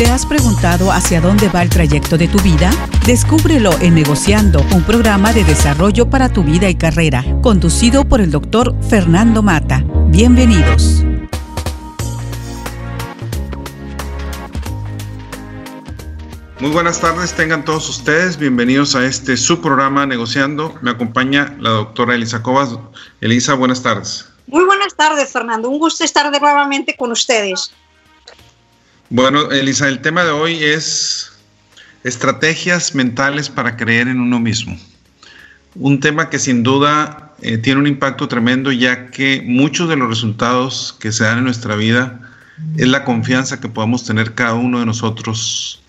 ¿Te has preguntado hacia dónde va el trayecto de tu vida? Descúbrelo en Negociando, un programa de desarrollo para tu vida y carrera, conducido por el doctor Fernando Mata. Bienvenidos. Muy buenas tardes, tengan todos ustedes bienvenidos a este su programa Negociando. Me acompaña la doctora Elisa Cobas. Elisa, buenas tardes. Muy buenas tardes, Fernando. Un gusto estar nuevamente con ustedes. Bueno, Elisa, el tema de hoy es estrategias mentales para creer en uno mismo. Un tema que sin duda eh, tiene un impacto tremendo ya que muchos de los resultados que se dan en nuestra vida es la confianza que podamos tener cada uno de nosotros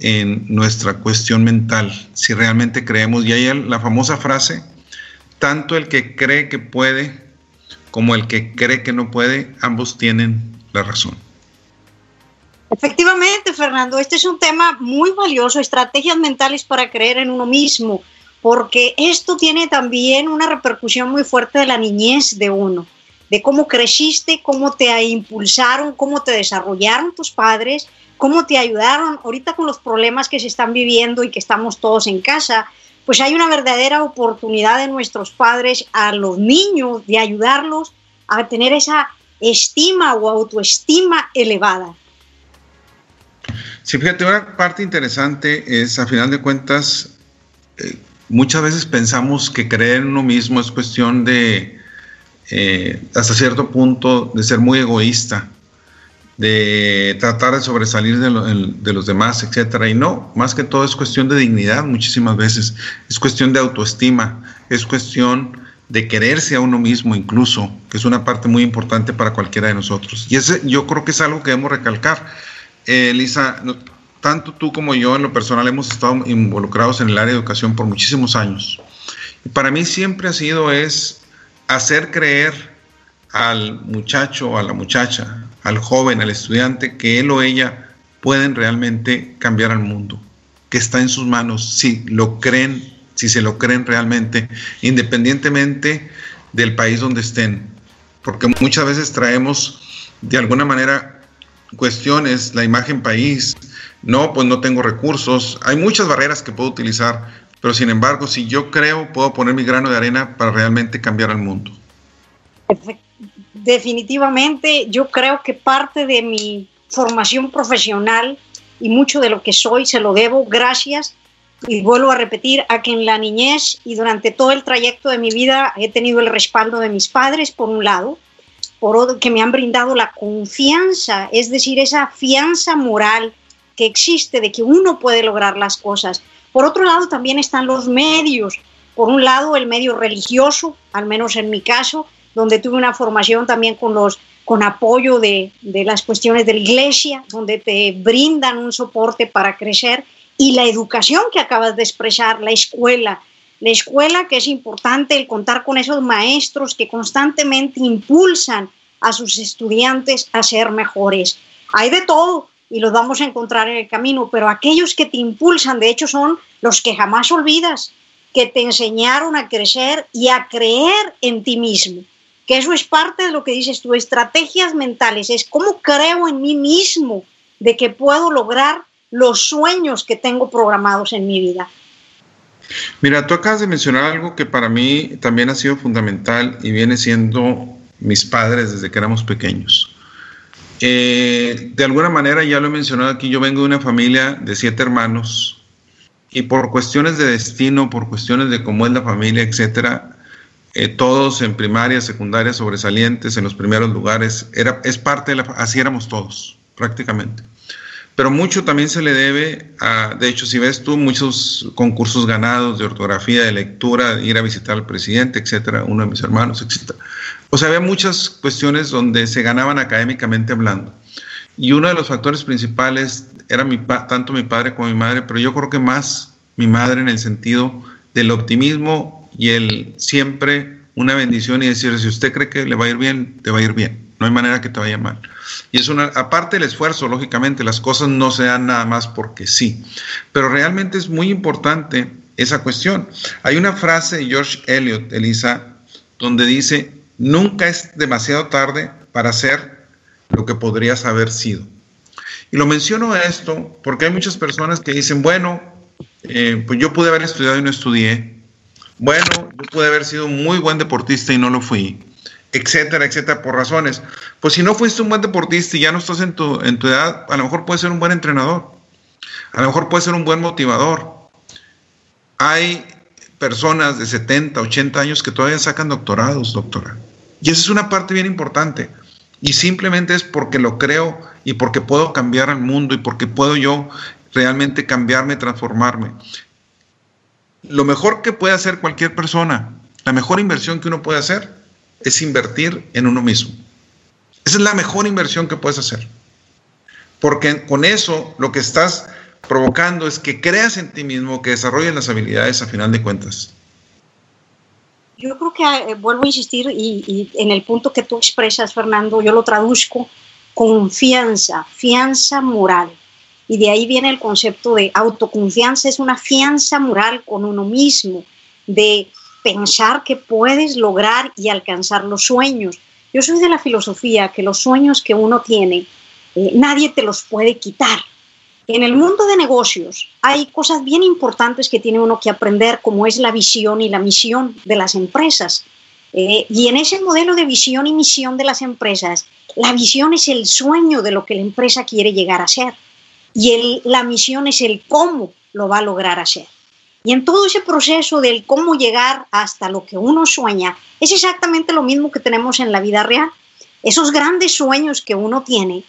en nuestra cuestión mental, si realmente creemos. Y hay la famosa frase, tanto el que cree que puede como el que cree que no puede, ambos tienen la razón. Efectivamente, Fernando, este es un tema muy valioso, estrategias mentales para creer en uno mismo, porque esto tiene también una repercusión muy fuerte de la niñez de uno, de cómo creciste, cómo te impulsaron, cómo te desarrollaron tus padres, cómo te ayudaron ahorita con los problemas que se están viviendo y que estamos todos en casa, pues hay una verdadera oportunidad de nuestros padres a los niños de ayudarlos a tener esa estima o autoestima elevada. Sí, fíjate, una parte interesante es, a final de cuentas, eh, muchas veces pensamos que creer en uno mismo es cuestión de, eh, hasta cierto punto, de ser muy egoísta de tratar de sobresalir de, los demás, etcétera. Y no, más que todo es cuestión de dignidad muchísimas veces, es cuestión de autoestima, es cuestión de quererse a uno mismo incluso, que es una parte muy importante para cualquiera de nosotros. Y ese yo creo que es algo que debemos recalcar. Eh, Lisa, tanto tú como yo en lo personal hemos estado involucrados en el área de educación por muchísimos años. Y para mí siempre ha sido es hacer creer al muchacho a la muchacha, al joven, al estudiante, que él o ella pueden realmente cambiar al mundo, que está en sus manos, si lo creen, si se lo creen realmente, independientemente del país donde estén, porque muchas veces traemos de alguna manera cuestiones, la imagen país, no, pues no tengo recursos, hay muchas barreras que puedo utilizar, pero sin embargo, si yo creo, puedo poner mi grano de arena para realmente cambiar al mundo. Definitivamente yo creo que parte de mi formación profesional y mucho de lo que soy se lo debo gracias y vuelvo a repetir a que en la niñez y durante todo el trayecto de mi vida he tenido el respaldo de mis padres por un lado, por que me han brindado la confianza, es decir, esa fianza moral que existe de que uno puede lograr las cosas. Por otro lado también están los medios, por un lado el medio religioso, al menos en mi caso, donde tuve una formación también con, los, con apoyo de, de las cuestiones de la iglesia, donde te brindan un soporte para crecer, y la educación que acabas de expresar, la escuela, la escuela que es importante el contar con esos maestros que constantemente impulsan a sus estudiantes a ser mejores. Hay de todo y los vamos a encontrar en el camino, pero aquellos que te impulsan, de hecho, son los que jamás olvidas, que te enseñaron a crecer y a creer en ti mismo que eso es parte de lo que dices tú, estrategias mentales, es cómo creo en mí mismo de que puedo lograr los sueños que tengo programados en mi vida. Mira, tú acabas de mencionar algo que para mí también ha sido fundamental y viene siendo mis padres desde que éramos pequeños. Eh, de alguna manera, ya lo he mencionado aquí, yo vengo de una familia de siete hermanos y por cuestiones de destino, por cuestiones de cómo es la familia, etcétera, eh, todos en primaria, secundaria, sobresalientes, en los primeros lugares. Era, es parte de la, así éramos todos, prácticamente. Pero mucho también se le debe a, de hecho, si ves tú, muchos concursos ganados de ortografía, de lectura, ir a visitar al presidente, etcétera, uno de mis hermanos, etcétera. O sea, había muchas cuestiones donde se ganaban académicamente hablando. Y uno de los factores principales era mi, tanto mi padre como mi madre, pero yo creo que más mi madre en el sentido del optimismo y el siempre una bendición y decir, si usted cree que le va a ir bien, te va a ir bien. No hay manera que te vaya mal. Y es una, aparte del esfuerzo, lógicamente, las cosas no se dan nada más porque sí. Pero realmente es muy importante esa cuestión. Hay una frase de George Eliot, Elisa, donde dice, nunca es demasiado tarde para hacer lo que podrías haber sido. Y lo menciono esto porque hay muchas personas que dicen, bueno, eh, pues yo pude haber estudiado y no estudié. Bueno, yo pude haber sido un muy buen deportista y no lo fui, etcétera, etcétera, por razones. Pues si no fuiste un buen deportista y ya no estás en tu, en tu edad, a lo mejor puedes ser un buen entrenador, a lo mejor puedes ser un buen motivador. Hay personas de 70, 80 años que todavía sacan doctorados, doctora. Y esa es una parte bien importante. Y simplemente es porque lo creo y porque puedo cambiar al mundo y porque puedo yo realmente cambiarme, transformarme. Lo mejor que puede hacer cualquier persona, la mejor inversión que uno puede hacer es invertir en uno mismo. Esa es la mejor inversión que puedes hacer. Porque con eso lo que estás provocando es que creas en ti mismo, que desarrolles las habilidades a final de cuentas. Yo creo que eh, vuelvo a insistir y, en el punto que tú expresas, Fernando, yo lo traduzco confianza, fianza moral. Y de ahí viene el concepto de autoconfianza, es una fianza moral con uno mismo, de pensar que puedes lograr y alcanzar los sueños. Yo soy de la filosofía que los sueños que uno tiene, eh, nadie te los puede quitar. En el mundo de negocios hay cosas bien importantes que tiene uno que aprender, como es la visión y la misión de las empresas. Eh, y en ese modelo de visión y misión de las empresas, la visión es el sueño de lo que la empresa quiere llegar a ser. Y la misión es el cómo lo va a lograr hacer. Y en todo ese proceso del cómo llegar hasta lo que uno sueña, es exactamente lo mismo que tenemos en la vida real. Esos grandes sueños que uno tiene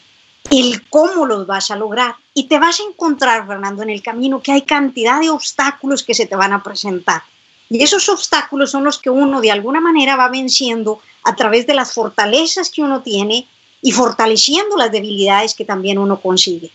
el cómo los vas a lograr. Y te vas a encontrar, Fernando, en el camino que hay cantidad de obstáculos que se te van a presentar. Y esos obstáculos son los que uno de alguna manera va venciendo a través de las fortalezas que uno tiene y fortaleciendo las debilidades que también uno consigue.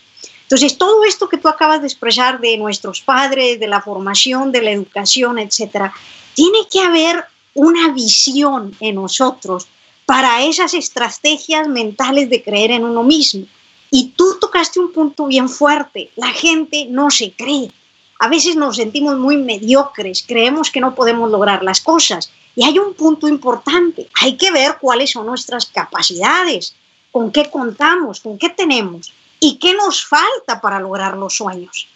Entonces, todo esto que tú acabas de expresar de nuestros padres, de la formación, de la educación, etcétera, tiene que haber una visión en nosotros para esas estrategias mentales de creer en uno mismo. Y tú tocaste un punto bien fuerte. La gente no se cree. A veces nos sentimos muy mediocres, creemos que no podemos lograr las cosas. Y hay un punto importante. Hay que ver cuáles son nuestras capacidades, con qué contamos, con qué tenemos y qué nos falta para lograr los sueños.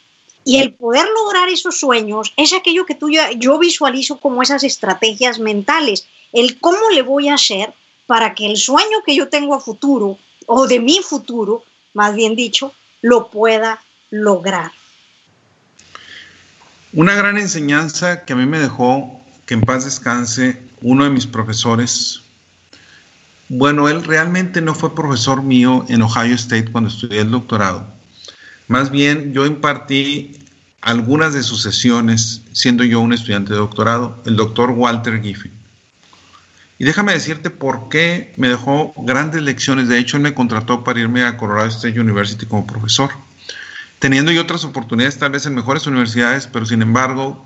Y el poder lograr esos sueños es aquello que tú yo visualizo como esas estrategias mentales, el cómo le voy a hacer para que el sueño que yo tengo a futuro o de mi futuro más bien dicho, lo pueda lograr. Una gran enseñanza que a mí me dejó, que en paz descanse, uno de mis profesores. Bueno, él realmente no fue profesor mío en Ohio State cuando estudié el doctorado. Más bien, yo impartí algunas de sus sesiones siendo yo un estudiante de doctorado, el doctor Walter Giffey. Y déjame decirte por qué me dejó grandes lecciones. De hecho, él me contrató para irme a Colorado State University como profesor, teniendo yo otras oportunidades tal vez en mejores universidades, pero sin embargo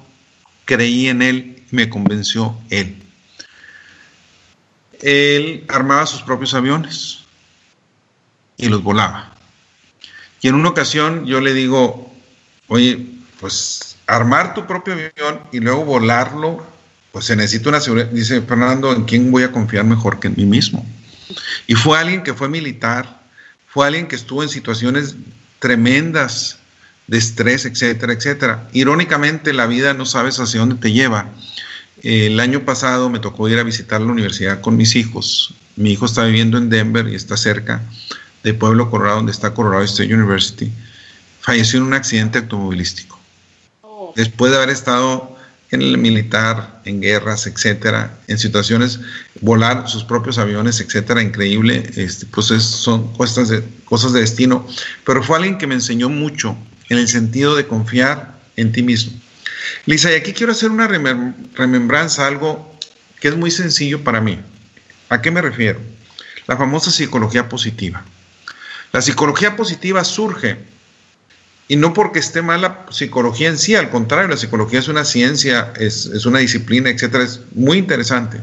creí en él y me convenció él. Él armaba sus propios aviones y los volaba. Y en una ocasión yo le digo, oye, pues armar tu propio avión y luego volarlo pues se necesita una seguridad. Dice Fernando, ¿en quién voy a confiar mejor que en mí mismo? Y fue alguien que fue militar, fue alguien que estuvo en situaciones tremendas de estrés, etcétera, etcétera. Irónicamente, la vida no sabes hacia dónde te lleva. El año pasado me tocó ir a visitar la universidad con mis hijos. Mi hijo está viviendo en Denver y está cerca de Pueblo, Colorado, donde está Colorado State University. Falleció en un accidente automovilístico. Oh. Después de haber estado en el militar, en guerras, etcétera, en situaciones, volar sus propios aviones, etcétera, increíble, este, pues son cosas de, cosas de destino, pero fue alguien que me enseñó mucho en el sentido de confiar en ti mismo. Lisa, y aquí quiero hacer una remembranza, algo que es muy sencillo para mí. ¿A qué me refiero? La famosa psicología positiva. La psicología positiva surge y no porque esté mal la psicología en sí, al contrario, la psicología es una ciencia, es, una disciplina, etcétera, es muy interesante.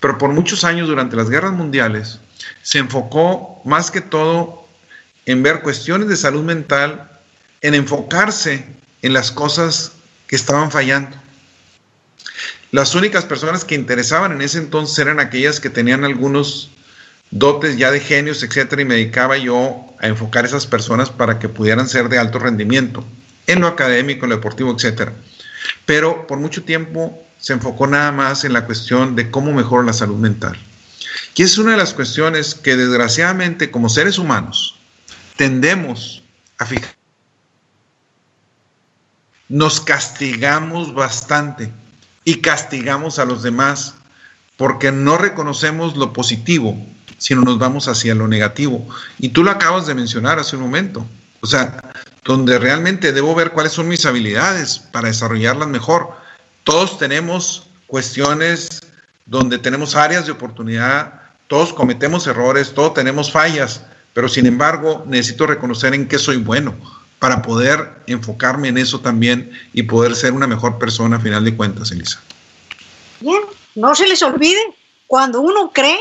Pero por muchos años durante las guerras mundiales se enfocó más que todo en ver cuestiones de salud mental, en enfocarse en las cosas estaban fallando. Las únicas personas que interesaban en ese entonces eran aquellas que tenían algunos dotes ya de genios, etcétera, y me dedicaba yo a enfocar esas personas para que pudieran ser de alto rendimiento en lo académico, en lo deportivo, etcétera. Pero por mucho tiempo se enfocó nada más en la cuestión de cómo mejorar la salud mental. Y es una de las cuestiones que desgraciadamente como seres humanos tendemos a fijar. Nos castigamos bastante y castigamos a los demás porque no reconocemos lo positivo, sino nos vamos hacia lo negativo. Y tú lo acabas de mencionar hace un momento. O sea, donde realmente debo ver cuáles son mis habilidades para desarrollarlas mejor. Todos tenemos cuestiones donde tenemos áreas de oportunidad, todos cometemos errores, todos tenemos fallas, pero sin embargo necesito reconocer en qué soy bueno para poder enfocarme en eso también y poder ser una mejor persona a final de cuentas, Elisa. Bien, no se les olvide, cuando uno cree,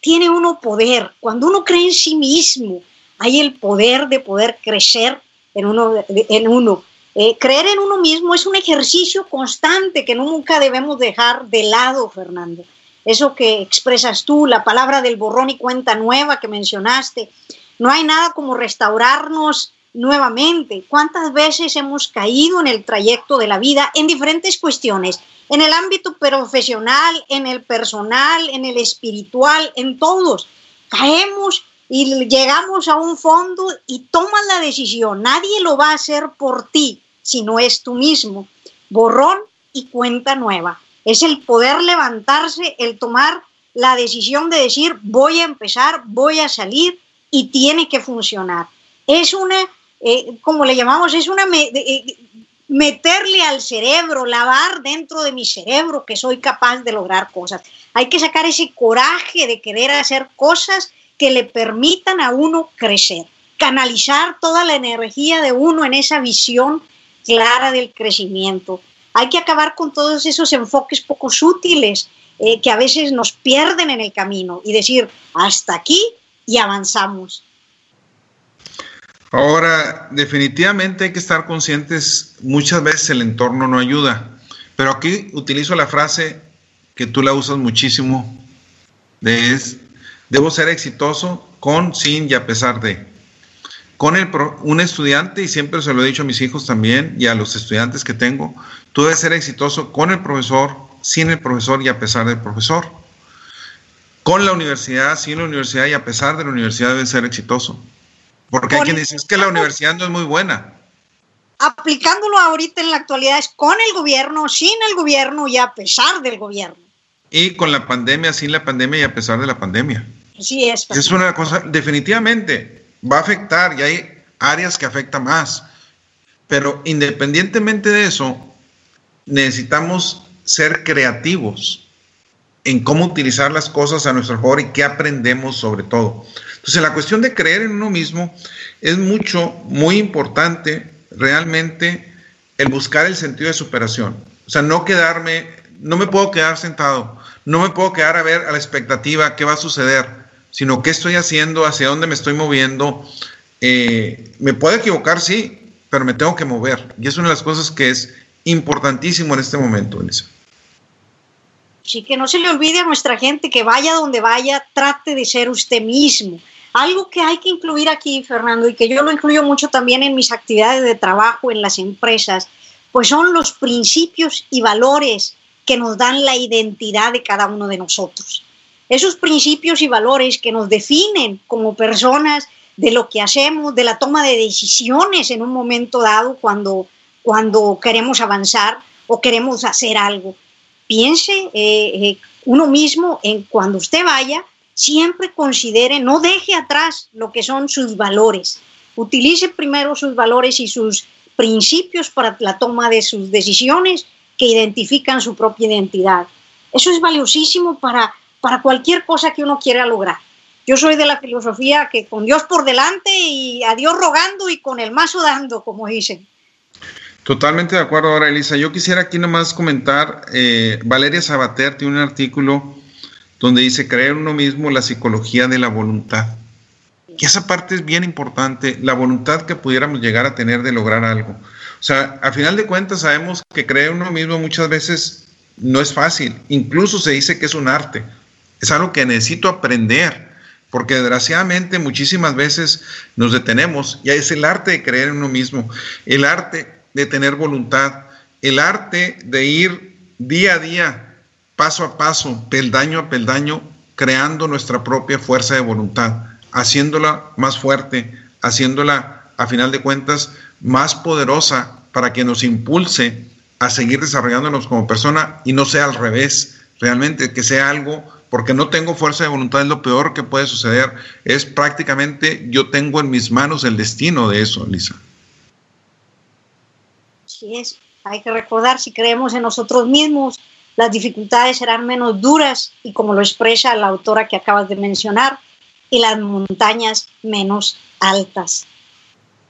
tiene uno poder. Cuando uno cree en sí mismo, hay el poder de poder crecer en uno. En. Eh, creer en uno mismo es un ejercicio constante que nunca debemos dejar de lado, Fernando. Eso que expresas tú, la palabra del borrón y cuenta nueva que mencionaste, no hay nada como restaurarnos nuevamente. ¿Cuántas veces hemos caído en el trayecto de la vida en diferentes cuestiones? En el ámbito profesional, en el personal, en el espiritual, en todos. Caemos y llegamos a un fondo y tomas la decisión. Nadie lo va a hacer por ti si no es tú mismo. Borrón y cuenta nueva. Es el poder levantarse, el tomar la decisión de decir voy a empezar, voy a salir y tiene que funcionar. Es una, eh, como le llamamos, es una eh, meterle al cerebro, lavar dentro de mi cerebro que soy capaz de lograr cosas. Hay que sacar ese coraje de querer hacer cosas que le permitan a uno crecer, canalizar toda la energía de uno en esa visión clara del crecimiento. Hay que acabar con todos esos enfoques poco útiles eh, que a veces nos pierden en el camino y decir, hasta aquí y avanzamos. Ahora, definitivamente hay que estar conscientes, muchas veces el entorno no ayuda, pero aquí utilizo la frase que tú la usas muchísimo, de es, debo ser exitoso con, sin y a pesar de. Con el un estudiante, y siempre se lo he dicho a mis hijos también y a los estudiantes que tengo, tú debes ser exitoso con el profesor, sin el profesor y a pesar del profesor. Con la universidad, sin la universidad y a pesar de la universidad debes ser exitoso. Porque hay quien dice, es que la universidad no es muy buena. Aplicándolo ahorita en la actualidad es con el gobierno, sin el gobierno y a pesar del gobierno. Y con la pandemia, sin la pandemia y a pesar de la pandemia. Sí, es. Es una cosa, definitivamente, va a afectar y hay áreas que afectan más. Pero independientemente de eso, necesitamos ser creativos en cómo utilizar las cosas a nuestro favor y qué aprendemos sobre todo. Entonces, la cuestión de creer en uno mismo es mucho, muy importante realmente el buscar el sentido de superación. O sea, no quedarme, no me puedo quedar sentado, no me puedo quedar a ver a la expectativa qué va a suceder, sino qué estoy haciendo, hacia dónde me estoy moviendo. Eh, me puedo equivocar, sí, pero me tengo que mover. Y es una de las cosas que es importantísimo en este momento, Elisa. Sí, que no se le olvide a nuestra gente que vaya donde vaya, trate de ser usted mismo. Algo que hay que incluir aquí, Fernando, y que yo lo incluyo mucho también en mis actividades de trabajo en las empresas, pues son los principios y valores que nos dan la identidad de cada uno de nosotros. Esos principios y valores que nos definen como personas de lo que hacemos, de la toma de decisiones en un momento dado cuando, cuando queremos avanzar o queremos hacer algo. Piense eh, eh, uno mismo en cuando usted vaya, siempre considere, no deje atrás lo que son sus valores. Utilice primero sus valores y sus principios para la toma de sus decisiones que identifican su propia identidad. Eso es valiosísimo para, para cualquier cosa que uno quiera lograr. Yo soy de la filosofía que con Dios por delante y a Dios rogando y con el mazo dando, como dicen. Totalmente de acuerdo ahora, Elisa. Yo quisiera aquí nomás comentar, eh, Valeria Sabater tiene un artículo donde dice creer uno mismo la psicología de la voluntad. Y esa parte es bien importante, la voluntad que pudiéramos llegar a tener de lograr algo. O sea, a final de cuentas sabemos que creer uno mismo muchas veces no es fácil, incluso se dice que es un arte, es algo que necesito aprender, porque desgraciadamente muchísimas veces nos detenemos y es el arte de creer en uno mismo, el arte de tener voluntad, el arte de ir día a día, paso a paso, peldaño a peldaño, creando nuestra propia fuerza de voluntad, haciéndola más fuerte, haciéndola, a final de cuentas, más poderosa para que nos impulse a seguir desarrollándonos como persona y no sea al revés, realmente que sea algo, porque no tengo fuerza de voluntad, es lo peor que puede suceder, es prácticamente yo tengo en mis manos el destino de eso, Lisa. Sí es, hay que recordar, si creemos en nosotros mismos, las dificultades serán menos duras y como lo expresa la autora que acabas de mencionar, y las montañas menos altas.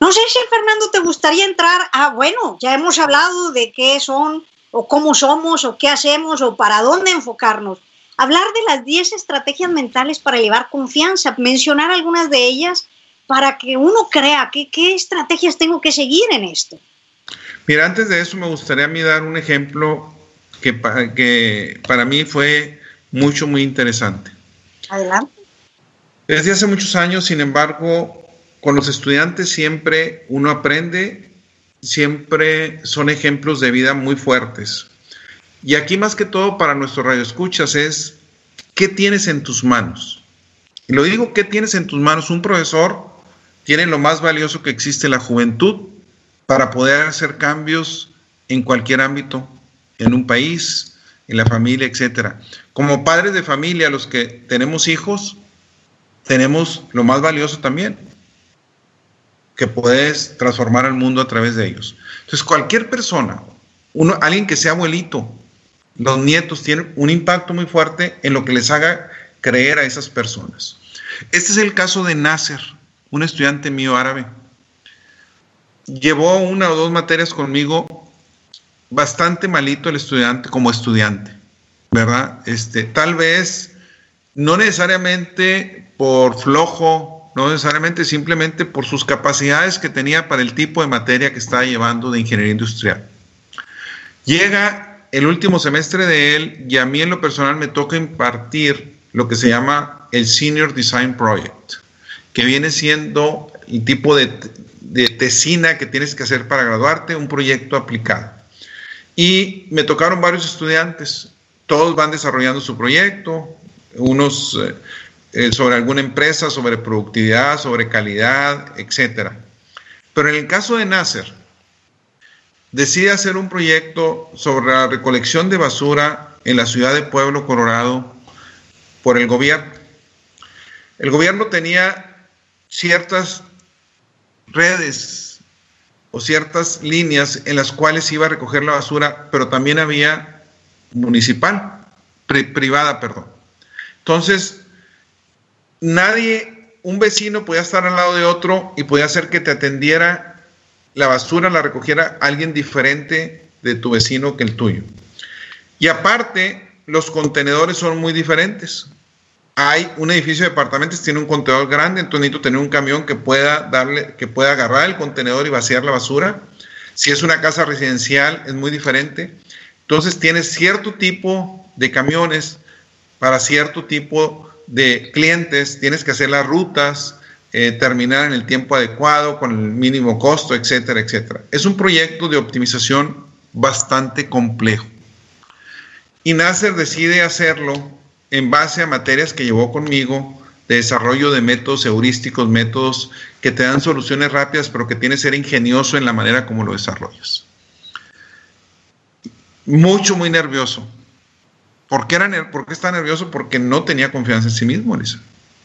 No sé si Fernando te gustaría entrar a, bueno, ya hemos hablado de qué son o cómo somos o qué hacemos o para dónde enfocarnos. Hablar de las 10 estrategias mentales para elevar confianza, mencionar algunas de ellas para que uno crea que, qué estrategias tengo que seguir en esto. Mira, antes de eso me gustaría a mí dar un ejemplo que, que para mí fue mucho, muy interesante. Adelante. Desde hace muchos años, sin embargo, con los estudiantes siempre uno aprende, siempre son ejemplos de vida muy fuertes. Y aquí más que todo para nuestro radio escuchas es, ¿qué tienes en tus manos? Y lo digo, ¿qué tienes en tus manos? Un profesor tiene lo más valioso que existe, la juventud, para poder hacer cambios en cualquier ámbito, en un país, en la familia, etc. Como padres de familia, los que tenemos hijos, tenemos lo más valioso también, que puedes transformar el mundo a través de ellos. Entonces, cualquier persona, uno, alguien que sea abuelito, los nietos tienen un impacto muy fuerte en lo que les haga creer a esas personas. Este es el caso de Nasser, un estudiante mío árabe. Llevó una o dos materias conmigo, bastante malito el estudiante como estudiante, ¿verdad? Este, tal vez no necesariamente por flojo no necesariamente simplemente por sus capacidades que tenía para el tipo de materia que estaba llevando de ingeniería industrial. Llega el último semestre de él y a mí en lo personal me toca impartir lo que se llama el Senior Design Project, que viene siendo el tipo de, de tesina que tienes que hacer para graduarte, un proyecto aplicado. Y me tocaron varios estudiantes, todos van desarrollando su proyecto, unos eh, eh, sobre alguna empresa, sobre productividad, sobre calidad, etc. Pero en el caso de Nasser, decide hacer un proyecto sobre la recolección de basura en la ciudad de Pueblo, Colorado, por el gobierno. El gobierno tenía ciertas redes o ciertas líneas en las cuales iba a recoger la basura, pero también había municipal, privada, perdón. Entonces, nadie, un vecino podía estar al lado de otro y podía hacer que te atendiera la basura, la recogiera alguien diferente de tu vecino que el tuyo. Y aparte, los contenedores son muy diferentes. Hay un edificio de departamentos, tiene un contenedor grande, entonces necesito tener un camión que pueda darle, que pueda agarrar el contenedor y vaciar la basura. Si es una casa residencial, es muy diferente. Entonces tienes cierto tipo de camiones para cierto tipo de clientes, tienes que hacer las rutas, eh, terminar en el tiempo adecuado, con el mínimo costo, etcétera, etcétera. Es un proyecto de optimización bastante complejo. Y Nasser decide hacerlo en base a materias que llevó conmigo de desarrollo de métodos heurísticos, métodos que te dan soluciones rápidas, pero que tienes que ser ingenioso en la manera como lo desarrollas. Mucho, muy nervioso. ¿Por qué, era, ¿Por qué está nervioso? Porque no tenía confianza en sí mismo, Lisa.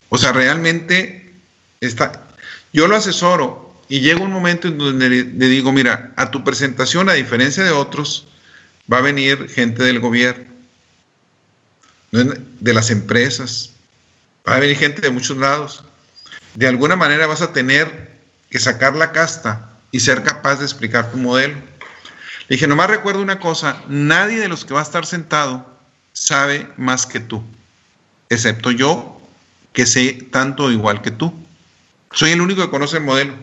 O sea, realmente está. Yo lo asesoro y llega un momento en donde le, digo, mira, a tu presentación, a diferencia de otros, va a venir gente del gobierno, de las empresas, va a venir gente de muchos lados. De alguna manera vas a tener que sacar la casta y ser capaz de explicar tu modelo. Le dije, nomás recuerdo una cosa, nadie de los que va a estar sentado sabe más que tú, excepto yo, que sé tanto igual que tú. Soy el único que conoce el modelo.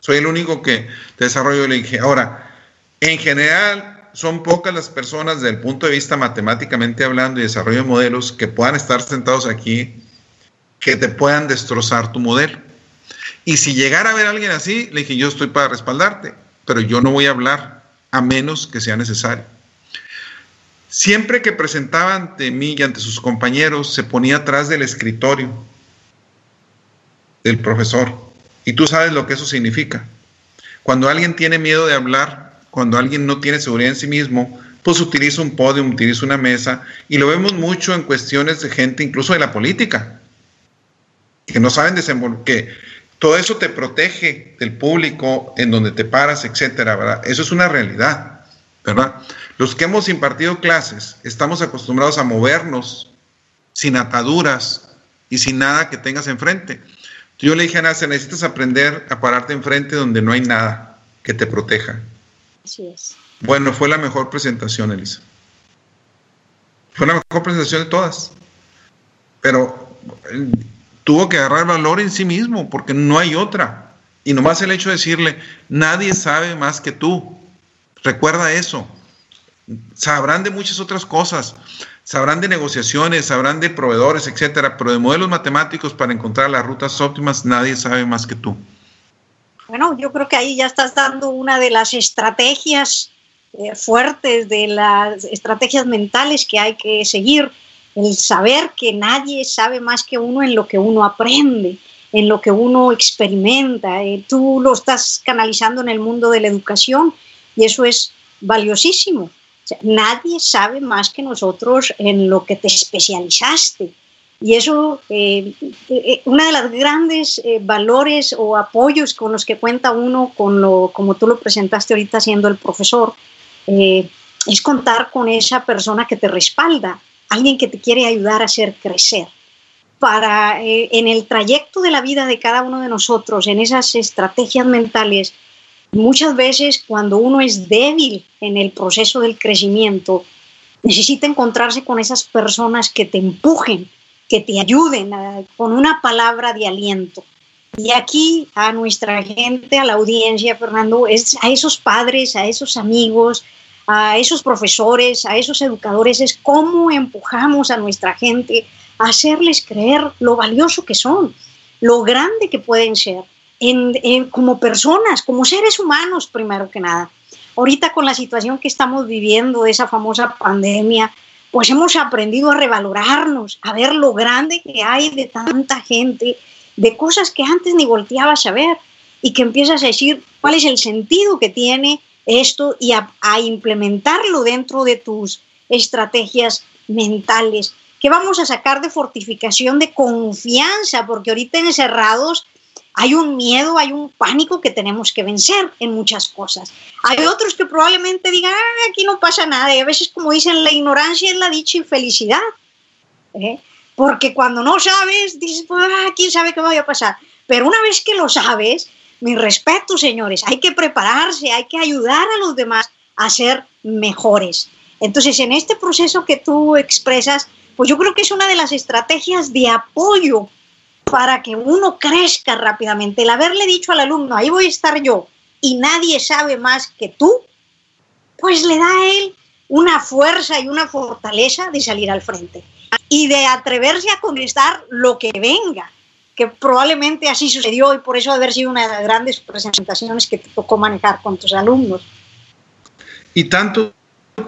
Soy el único que desarrollo el ingenio. Ahora, en general, son pocas las personas desde el punto de vista matemáticamente hablando y desarrollo de modelos que puedan estar sentados aquí que te puedan destrozar tu modelo. Y si llegara a ver alguien así, le dije, yo estoy para respaldarte, pero yo no voy a hablar a menos que sea necesario. Siempre que presentaba ante mí y ante sus compañeros, se ponía atrás del escritorio del profesor. Y tú sabes lo que eso significa. Cuando alguien tiene miedo de hablar, cuando alguien no tiene seguridad en sí mismo, pues utiliza un podium, utiliza una mesa. Y lo vemos mucho en cuestiones de gente, incluso de la política, que no saben desenvolver, que todo eso te protege del público, en donde te paras, etcétera. Eso es una realidad, ¿verdad? Los que hemos impartido clases estamos acostumbrados a movernos sin ataduras y sin nada que tengas enfrente. Yo le dije a Nancy, necesitas aprender a pararte enfrente donde no hay nada que te proteja. Bueno, fue la mejor presentación, Elisa. Fue la mejor presentación de todas. Pero eh, tuvo que agarrar valor en sí mismo porque no hay otra. Y nomás el hecho de decirle, nadie sabe más que tú. Recuerda eso sabrán de muchas otras cosas, sabrán de negociaciones, sabrán de proveedores, etcétera, pero de modelos matemáticos para encontrar las rutas óptimas nadie sabe más que tú. Bueno, yo creo que ahí ya estás dando una de las estrategias eh, fuertes, de las estrategias mentales que hay que seguir, el saber que nadie sabe más que uno en lo que uno aprende, en lo que uno experimenta. Eh, tú lo estás canalizando en el mundo de la educación y eso es valiosísimo nadie sabe más que nosotros en lo que te especializaste. Y eso, eh, eh, una de las grandes eh, valores o apoyos con los que cuenta uno, como tú lo presentaste ahorita siendo el profesor, es contar con esa persona que te respalda, alguien que te quiere ayudar a hacer crecer. Para en el trayecto de la vida de cada uno de nosotros, en esas estrategias mentales, Muchas veces cuando uno es débil en el proceso del crecimiento, necesita encontrarse con esas personas que te empujen, que te ayuden con una palabra de aliento. Y aquí a nuestra gente, a la audiencia, Fernando, es a esos padres, a esos amigos, a esos profesores, a esos educadores, es cómo empujamos a nuestra gente a hacerles creer lo valioso que son, lo grande que pueden ser como personas, como seres humanos, primero que nada. Ahorita con la situación que estamos viviendo, esa famosa pandemia, pues hemos aprendido a revalorarnos, a ver lo grande que hay de tanta gente, de cosas que antes ni volteabas a ver y que empiezas a decir cuál es el sentido que tiene esto y a, implementarlo dentro de tus estrategias mentales. ¿Qué vamos a sacar de fortificación de confianza? Porque ahorita encerrados hay un miedo, hay un pánico que tenemos que vencer en muchas cosas. Hay otros que probablemente digan, ah, aquí no pasa nada. Y a veces, como dicen, la ignorancia es la dicha infelicidad. ¿eh? Porque cuando no sabes, dices, ah, quién sabe qué va a pasar. Pero una vez que lo sabes, mi respeto, señores, hay que prepararse, hay que ayudar a los demás a ser mejores. Entonces, en este proceso que tú expresas, pues yo creo que es una de las estrategias de apoyo para que uno crezca rápidamente. El haberle dicho al alumno, ahí voy a estar yo, y nadie sabe más que tú, pues le da a él una fuerza y una fortaleza de salir al frente y de atreverse a contestar lo que venga, que probablemente así sucedió y por eso haber sido una de las grandes presentaciones que te tocó manejar con tus alumnos. Y tanto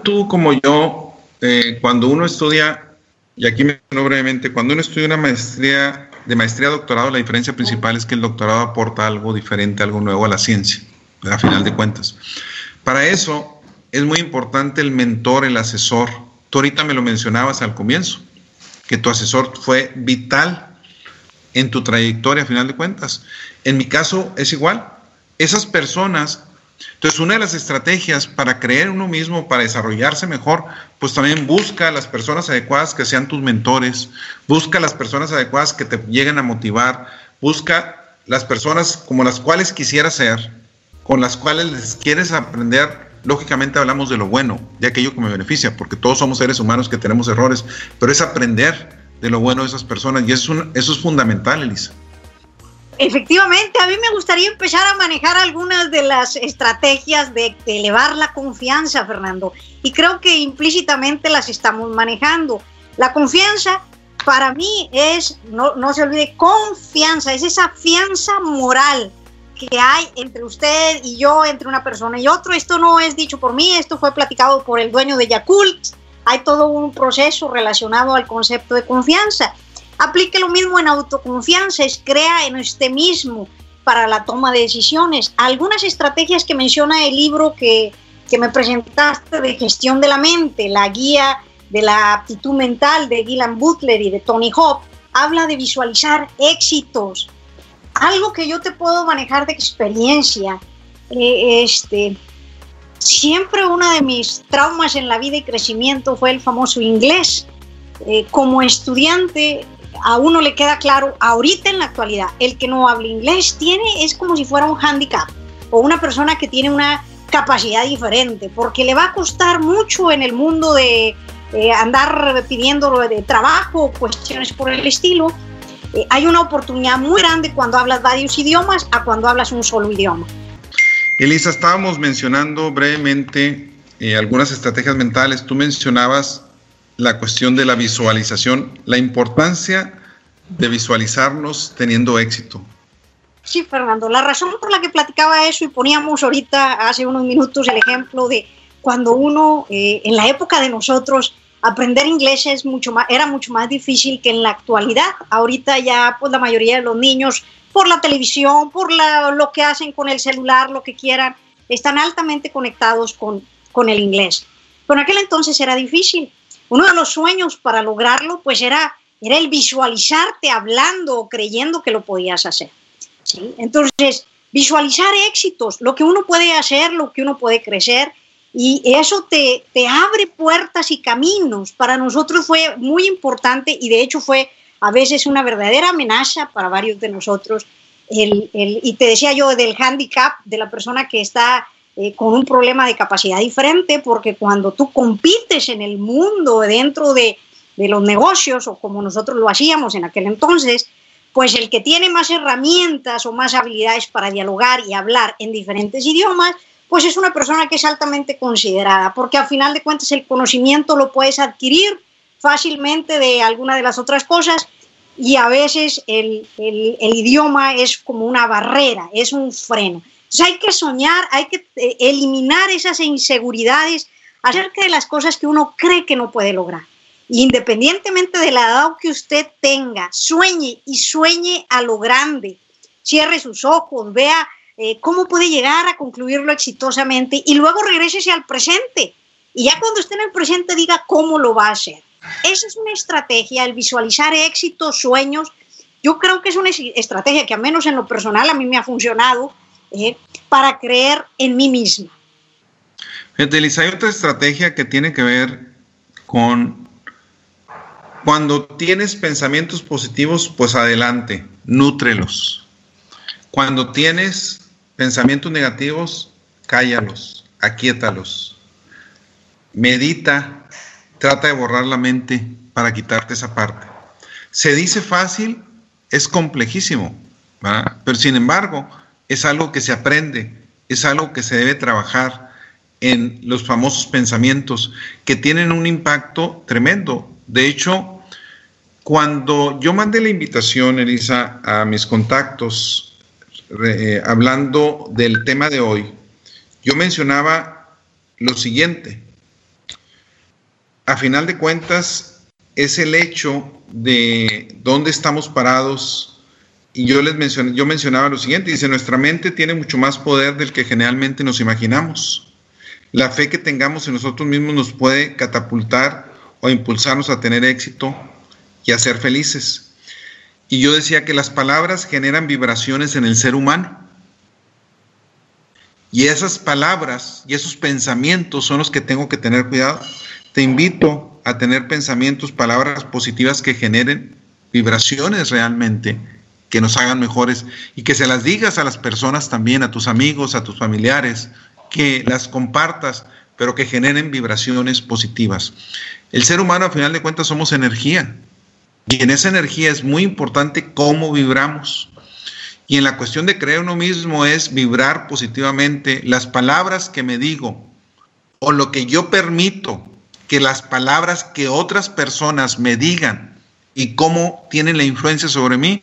tú como yo, eh, cuando uno estudia, y aquí me brevemente, cuando uno estudia una maestría de maestría a doctorado, la diferencia principal es que el doctorado aporta algo diferente, algo nuevo a la ciencia, a final de cuentas. Para eso es muy importante el mentor, el asesor. Tú ahorita me lo mencionabas al comienzo, que tu asesor fue vital en tu trayectoria a final de cuentas. En mi caso es igual. Esas personas entonces, una de las estrategias para creer uno mismo, para desarrollarse mejor, pues también busca las personas adecuadas que sean tus mentores, busca las personas adecuadas que te lleguen a motivar, busca las personas como las cuales quisieras ser, con las cuales les quieres aprender. Lógicamente hablamos de lo bueno, de aquello que me beneficia, porque todos somos seres humanos que tenemos errores, pero es aprender de lo bueno de esas personas y eso es, eso es fundamental, Elisa. Efectivamente, a mí me gustaría empezar a manejar algunas de las estrategias de, elevar la confianza, Fernando. Y creo que implícitamente las estamos manejando. La confianza para mí es, no, no se olvide, confianza, es esa fianza moral que hay entre usted y yo, entre una persona y otro. Esto no es dicho por mí, esto fue platicado por el dueño de Yakult. Hay todo un proceso relacionado al concepto de confianza. Aplique lo mismo en autoconfianza, es crea en usted mismo para la toma de decisiones. Algunas estrategias que menciona el libro que, que me presentaste de gestión de la mente, la guía de la aptitud mental de Gillian Butler y de Tony Hawk, habla de visualizar éxitos. Algo que yo te puedo manejar de experiencia. Eh, este, siempre uno de mis traumas en la vida y crecimiento fue el famoso inglés. Eh, como estudiante, a uno le queda claro, ahorita en la actualidad, el que no habla inglés tiene, es como si fuera un handicap o una persona que tiene una capacidad diferente, porque le va a costar mucho en el mundo de eh, andar pidiendo de trabajo, cuestiones por el estilo. Eh, hay una oportunidad muy grande cuando hablas varios idiomas a cuando hablas un solo idioma. Elisa, estábamos mencionando brevemente eh, algunas estrategias mentales. Tú mencionabas la cuestión de la visualización, la importancia de visualizarnos teniendo éxito. Sí, Fernando, la razón por la que platicaba eso y poníamos ahorita hace unos minutos el ejemplo de cuando uno, en la época de nosotros, aprender inglés es mucho más, era mucho más difícil que en la actualidad. Ahorita ya pues la mayoría de los niños por la televisión, por lo que hacen con el celular, lo que quieran, están altamente conectados con, con el inglés. Pero en aquel entonces era difícil. Uno de los sueños para lograrlo pues era, era el visualizarte hablando o creyendo que lo podías hacer. ¿sí? Entonces, visualizar éxitos, lo que uno puede hacer, lo que uno puede crecer, y eso te, te, abre puertas y caminos. Para nosotros fue muy importante y de hecho fue a veces una verdadera amenaza para varios de nosotros. El, el, y te decía yo del handicap de la persona que está eh, con un problema de capacidad diferente, porque cuando tú compites en el mundo dentro de, de los negocios o como nosotros lo hacíamos en aquel entonces, pues el que tiene más herramientas o más habilidades para dialogar y hablar en diferentes idiomas, pues es una persona que es altamente considerada, porque al final de cuentas el conocimiento lo puedes adquirir fácilmente de alguna de las otras cosas y a veces el, el, el idioma es como una barrera, es un freno. Entonces hay que soñar, hay que eh, eliminar esas inseguridades acerca de las cosas que uno cree que no puede lograr. Independientemente de la edad que usted tenga, sueñe y sueñe a lo grande. Cierre sus ojos, vea eh, cómo puede llegar a concluirlo exitosamente y luego regrese al presente. Y ya cuando esté en el presente diga cómo lo va a hacer. Esa es una estrategia, el visualizar éxitos, sueños. Yo creo que es una estrategia que al menos en lo personal a mí me ha funcionado para creer en mí misma. Fíjate, hay otra estrategia que tiene que ver con cuando tienes pensamientos positivos, pues adelante, nútrelos. Cuando tienes Pensamientos negativos, cállalos, aquíétalos. Medita, trata de borrar la mente para quitarte esa parte. Se dice fácil, es complejísimo, pero sin embargo es algo que se aprende, es algo que se debe trabajar en los famosos pensamientos que tienen un impacto tremendo. De hecho, cuando yo mandé la invitación, Elisa, a mis contactos eh, hablando del tema de hoy, yo mencionaba lo siguiente. A final de cuentas, es el hecho de dónde estamos parados. Y yo les mencioné, yo mencionaba lo siguiente, dice, nuestra mente tiene mucho más poder del que generalmente nos imaginamos. La fe que tengamos en nosotros mismos nos puede catapultar o impulsarnos a tener éxito y a ser felices. Y yo decía que las palabras generan vibraciones en el ser humano. Y esas palabras y esos pensamientos son los que tengo que tener cuidado. Te invito a tener pensamientos, palabras positivas que generen vibraciones realmente, que nos hagan mejores y que se las digas a las personas también, a tus amigos, a tus familiares, que las compartas, pero que generen vibraciones positivas. El ser humano, a final de cuentas, somos energía. Y en esa energía es muy importante cómo vibramos. Y en la cuestión de creer uno mismo es vibrar positivamente las palabras que me digo o lo que yo permito que las palabras que otras personas me digan y cómo tienen la influencia sobre mí,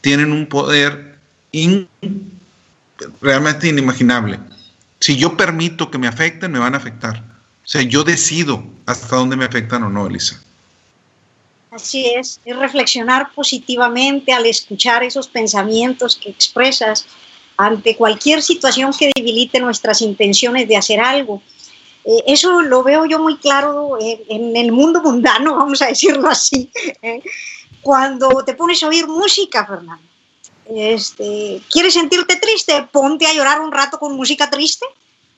tienen un poder realmente inimaginable. Si yo permito que me afecten, me van a afectar. O sea, yo decido hasta dónde me afectan o no, Elisa. Así es, es reflexionar positivamente al escuchar esos pensamientos que expresas ante cualquier situación que debilite nuestras intenciones de hacer algo. Eh, eso lo veo yo muy claro en, el mundo mundano, vamos a decirlo así. Cuando te pones a oír música, Fernando, este, ¿quieres sentirte triste? Ponte a llorar un rato con música triste.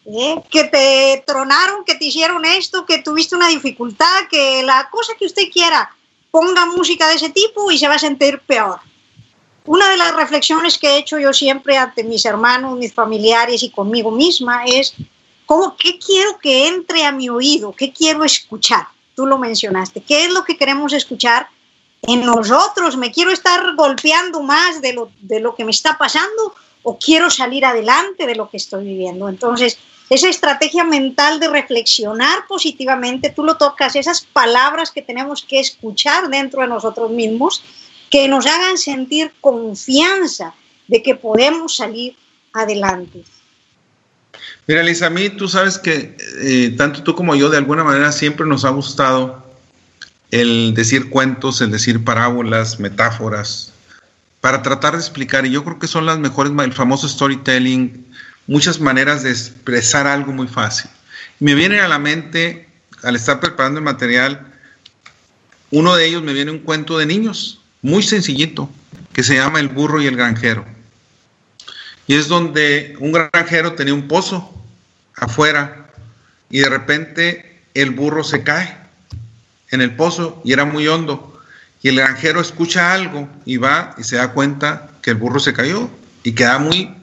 ¿eh? Que te tronaron, que te hicieron esto, que tuviste una dificultad, que la cosa que usted quiera ponga música de ese tipo y se va a sentir peor. Una de las reflexiones que he hecho yo siempre ante mis hermanos, mis familiares y conmigo misma es, ¿cómo, ¿qué quiero que entre a mi oído? ¿Qué quiero escuchar? Tú lo mencionaste. ¿Qué es lo que queremos escuchar en nosotros? ¿Me quiero estar golpeando más de lo, de lo que me está pasando o quiero salir adelante de lo que estoy viviendo? Entonces, esa estrategia mental de reflexionar positivamente, tú lo tocas, esas palabras que tenemos que escuchar dentro de nosotros mismos, que nos hagan sentir confianza de que podemos salir adelante. Mira, Lisa, a mí tú sabes que eh, tanto tú como yo de alguna manera siempre nos ha gustado el decir cuentos, el decir parábolas, metáforas, para tratar de explicar, y yo creo que son las mejores, el famoso storytelling, muchas maneras de expresar algo muy fácil. Me viene a la mente, al estar preparando el material, uno de ellos me viene un cuento de niños, muy sencillito, que se llama El burro y el granjero. Y es donde un granjero tenía un pozo afuera y de repente el burro se cae en el pozo y era muy hondo. Y el granjero escucha algo y va y se da cuenta que el burro se cayó y queda muy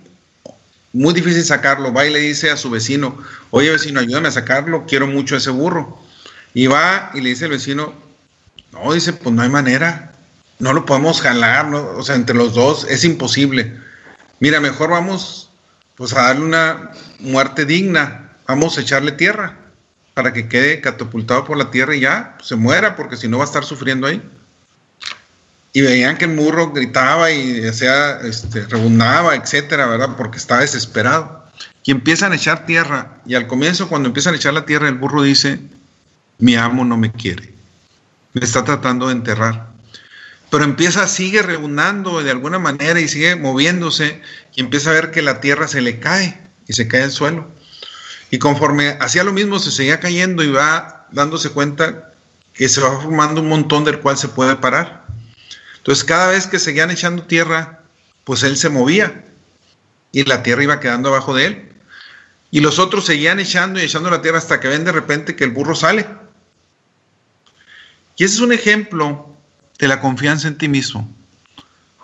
muy difícil sacarlo. Va y le dice a su vecino, oye vecino, ayúdame a sacarlo, quiero mucho ese burro. Y va y le dice el vecino, no, dice, pues no hay manera, no lo podemos jalar, o sea, entre los dos es imposible. Mira, mejor vamos pues a darle una muerte digna, vamos a echarle tierra para que quede catapultado por la tierra y ya se muera, porque si no va a estar sufriendo ahí y veían que el burro gritaba y decía, este, etcétera, ¿verdad? Porque estaba desesperado. Y empiezan a echar tierra. Y al comienzo, cuando empiezan a echar la tierra, el burro dice: Mi amo no me quiere. Me está tratando de enterrar. Pero empieza, sigue rebundando de alguna manera y sigue moviéndose. Y empieza a ver que la tierra se le cae y se cae al suelo. Y conforme hacía lo mismo, se seguía cayendo y va dándose cuenta que se va formando un montón del cual se puede parar. Entonces cada vez que seguían echando tierra, pues él se movía y la tierra iba quedando abajo de él. Y los otros seguían echando y echando la tierra hasta que ven de repente que el burro sale. Y ese es un ejemplo de la confianza en ti mismo,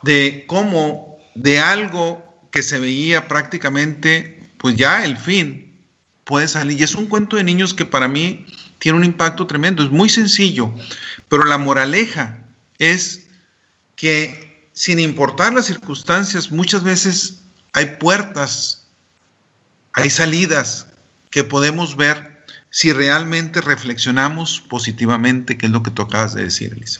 de cómo de algo que se veía prácticamente, pues ya el fin, puede salir. Y es un cuento de niños que para mí tiene un impacto tremendo. Es muy sencillo, pero la moraleja es que sin importar las circunstancias, muchas veces hay puertas, hay salidas que podemos ver si realmente reflexionamos positivamente, que es lo que tú acabas de decir, Elisa.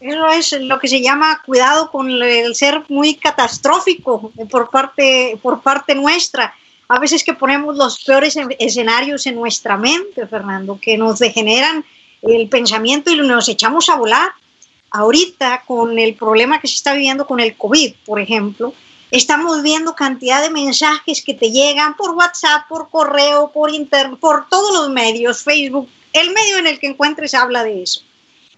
Eso es lo que se llama cuidado con el ser muy catastrófico por parte, por parte nuestra. A veces que ponemos los peores escenarios en nuestra mente, Fernando, que nos degeneran el pensamiento y nos echamos a volar ahorita con el problema que se está viviendo con el COVID, por ejemplo, estamos viendo cantidad de mensajes que te llegan por WhatsApp, por correo, por internet, por todos los medios, Facebook, el medio en el que encuentres habla de eso.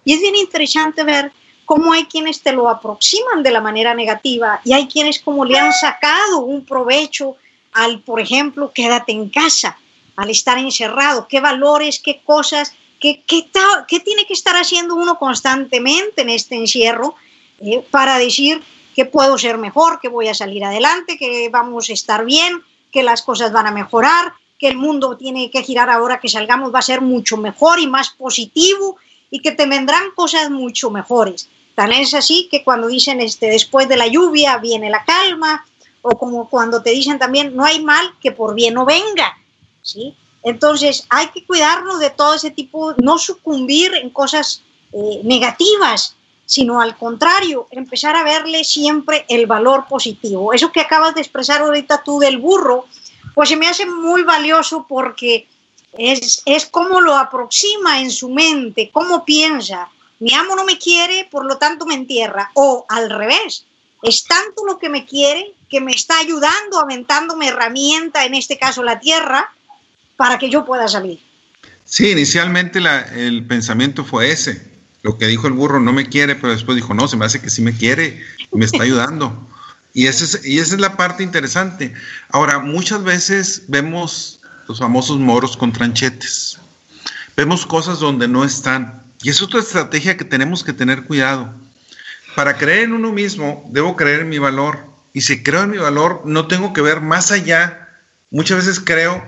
Y es bien interesante ver cómo hay quienes te lo aproximan de la manera negativa y hay quienes como le han sacado un provecho al, por ejemplo, quédate en casa, al estar encerrado, qué valores, qué cosas ¿Qué, qué, tiene que estar haciendo uno constantemente en este encierro eh, para decir que puedo ser mejor, que voy a salir adelante, que vamos a estar bien, que las cosas van a mejorar, que el mundo tiene que girar ahora que salgamos, va a ser mucho mejor y más positivo y que te vendrán cosas mucho mejores. Tan es así que cuando dicen este, después de la lluvia viene la calma, o como cuando te dicen también no hay mal que por bien no venga, ¿sí? Entonces hay que cuidarnos de todo ese tipo, no sucumbir en cosas eh, negativas, sino al contrario, empezar a verle siempre el valor positivo. Eso que acabas de expresar ahorita tú del burro, pues se me hace muy valioso porque es, es como lo aproxima en su mente, cómo piensa. Mi amo no me quiere, por lo tanto me entierra. O al revés, es tanto lo que me quiere que me está ayudando, aventándome herramienta, en este caso la tierra, para que yo pueda salir. Sí, inicialmente el pensamiento fue ese. Lo que dijo el burro no me quiere, pero después dijo, no, se me hace que sí me quiere me está ayudando. Y, ese y esa es la parte interesante. Ahora, muchas veces vemos los famosos moros con tranchetes. Vemos cosas donde no están. Y es otra estrategia que tenemos que tener cuidado. Para creer en uno mismo, debo creer en mi valor. Y si creo en mi valor, no tengo que ver más allá. Muchas veces creo,